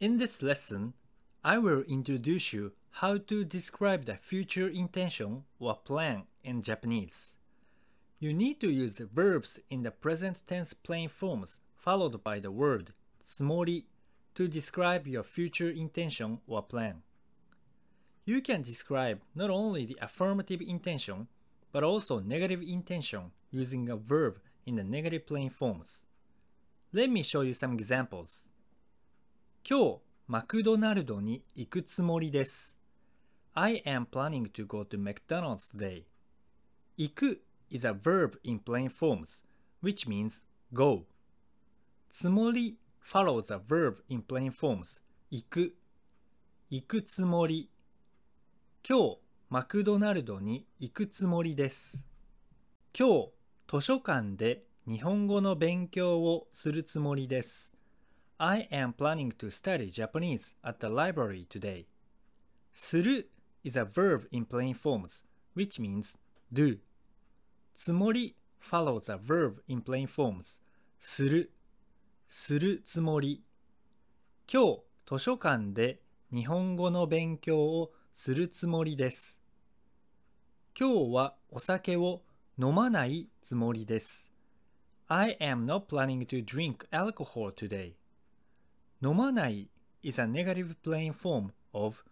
In this lesson, I will introduce you how to describe the future intention or plan in Japanese. You need to use verbs in the present tense plain forms followed by the word tsumori to describe your future intention or plan. You can describe not only the affirmative intention but also negative intention using a verb in the negative plain forms. Let me show you some examples. 今日、マクドナルドに行くつもりです。I am planning to go to McDonald's today. 行く is a verb in plain forms, which means go. つもり follows a verb in plain forms, 行く。行くつもり。今日、マクドナルドに行くつもりです。今日、図書館で日本語の勉強をするつもりです。I am planning to study Japanese at the library today. する is a verb in plain forms, which means do. つもり follows a verb in plain forms, する。するつもり。今日、図書館で日本語の勉強をするつもりです。今日はお酒を飲まないつもりです。I am not planning to drink alcohol today. 飲まない is a negative plain form of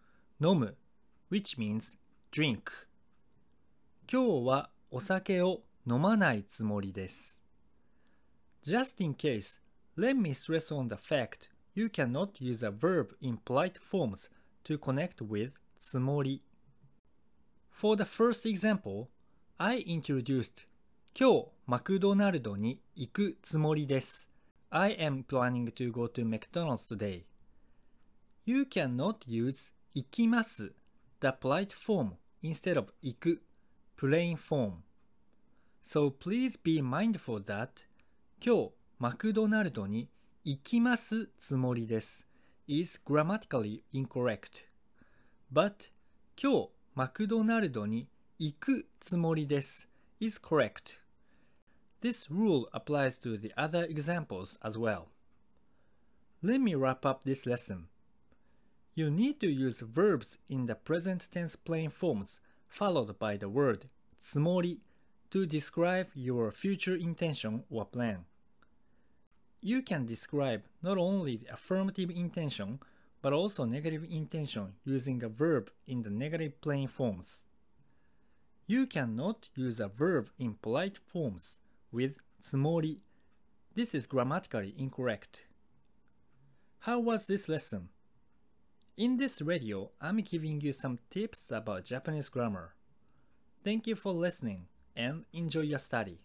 飲む which means drink. 今日はお酒を飲まないつもりです。Just in case, let me stress on the fact you cannot use a verb in polite forms to connect with つもり。For the first example, I introduced 今日マクドナルドに行くつもりです。I am planning to go to McDonald's today. You cannot use 行きます the polite form instead of 行く plain form. So please be mindful that 今日マクドナルドに行きますつもりです is grammatically incorrect. But 今日マクドナルドに行くつもりです is correct. This rule applies to the other examples as well. Let me wrap up this lesson. You need to use verbs in the present tense plain forms followed by the word tsumori to describe your future intention or plan. You can describe not only the affirmative intention but also negative intention using a verb in the negative plain forms. You cannot use a verb in polite forms with smori. This is grammatically incorrect. How was this lesson? In this radio, I'm giving you some tips about Japanese grammar. Thank you for listening and enjoy your study.